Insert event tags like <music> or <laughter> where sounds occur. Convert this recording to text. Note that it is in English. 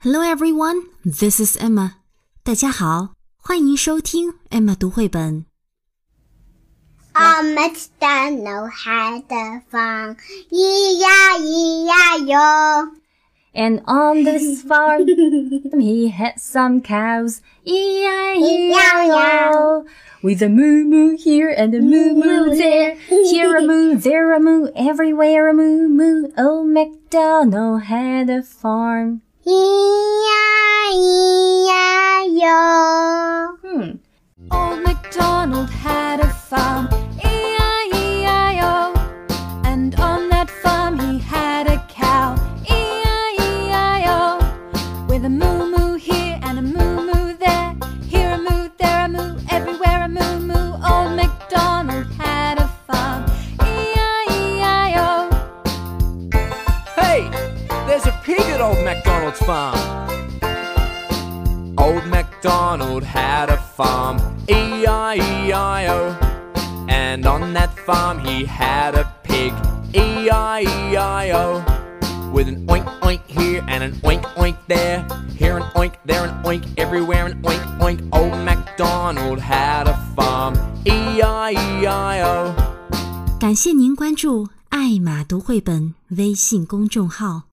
Hello everyone, this is Emma. 大家好，欢迎收听 Emma 读绘本。 On McDonald had a farm, E-I-E-I-O. And on this farm, <laughs> he had some cows, E-I-E-I-O. With a moo moo here and a moo moo there, here a moo, there a moo, everywhere a moo moo. Old MacDonald had a farm. E-I-E-I-O. MacDonald had a farm, E-I-E-I-O. And on that farm he had a cow, E-I-E-I-O. With a moo moo here and a moo moo there, here a moo, there a moo, everywhere a moo moo. Old MacDonald had a farm, E-I-E-I-O. Hey, there's a pig at Old MacDonald's farm. Old MacDonald had a farm. And on that farm he had a pig, E-I-E-I-O. With an oink oink here and an oink oink there. Here an oink, there an oink, everywhere an oink oink. Old MacDonald had a farm, E-I-E-I-O。感谢您关注“艾玛读绘本”微信公众号。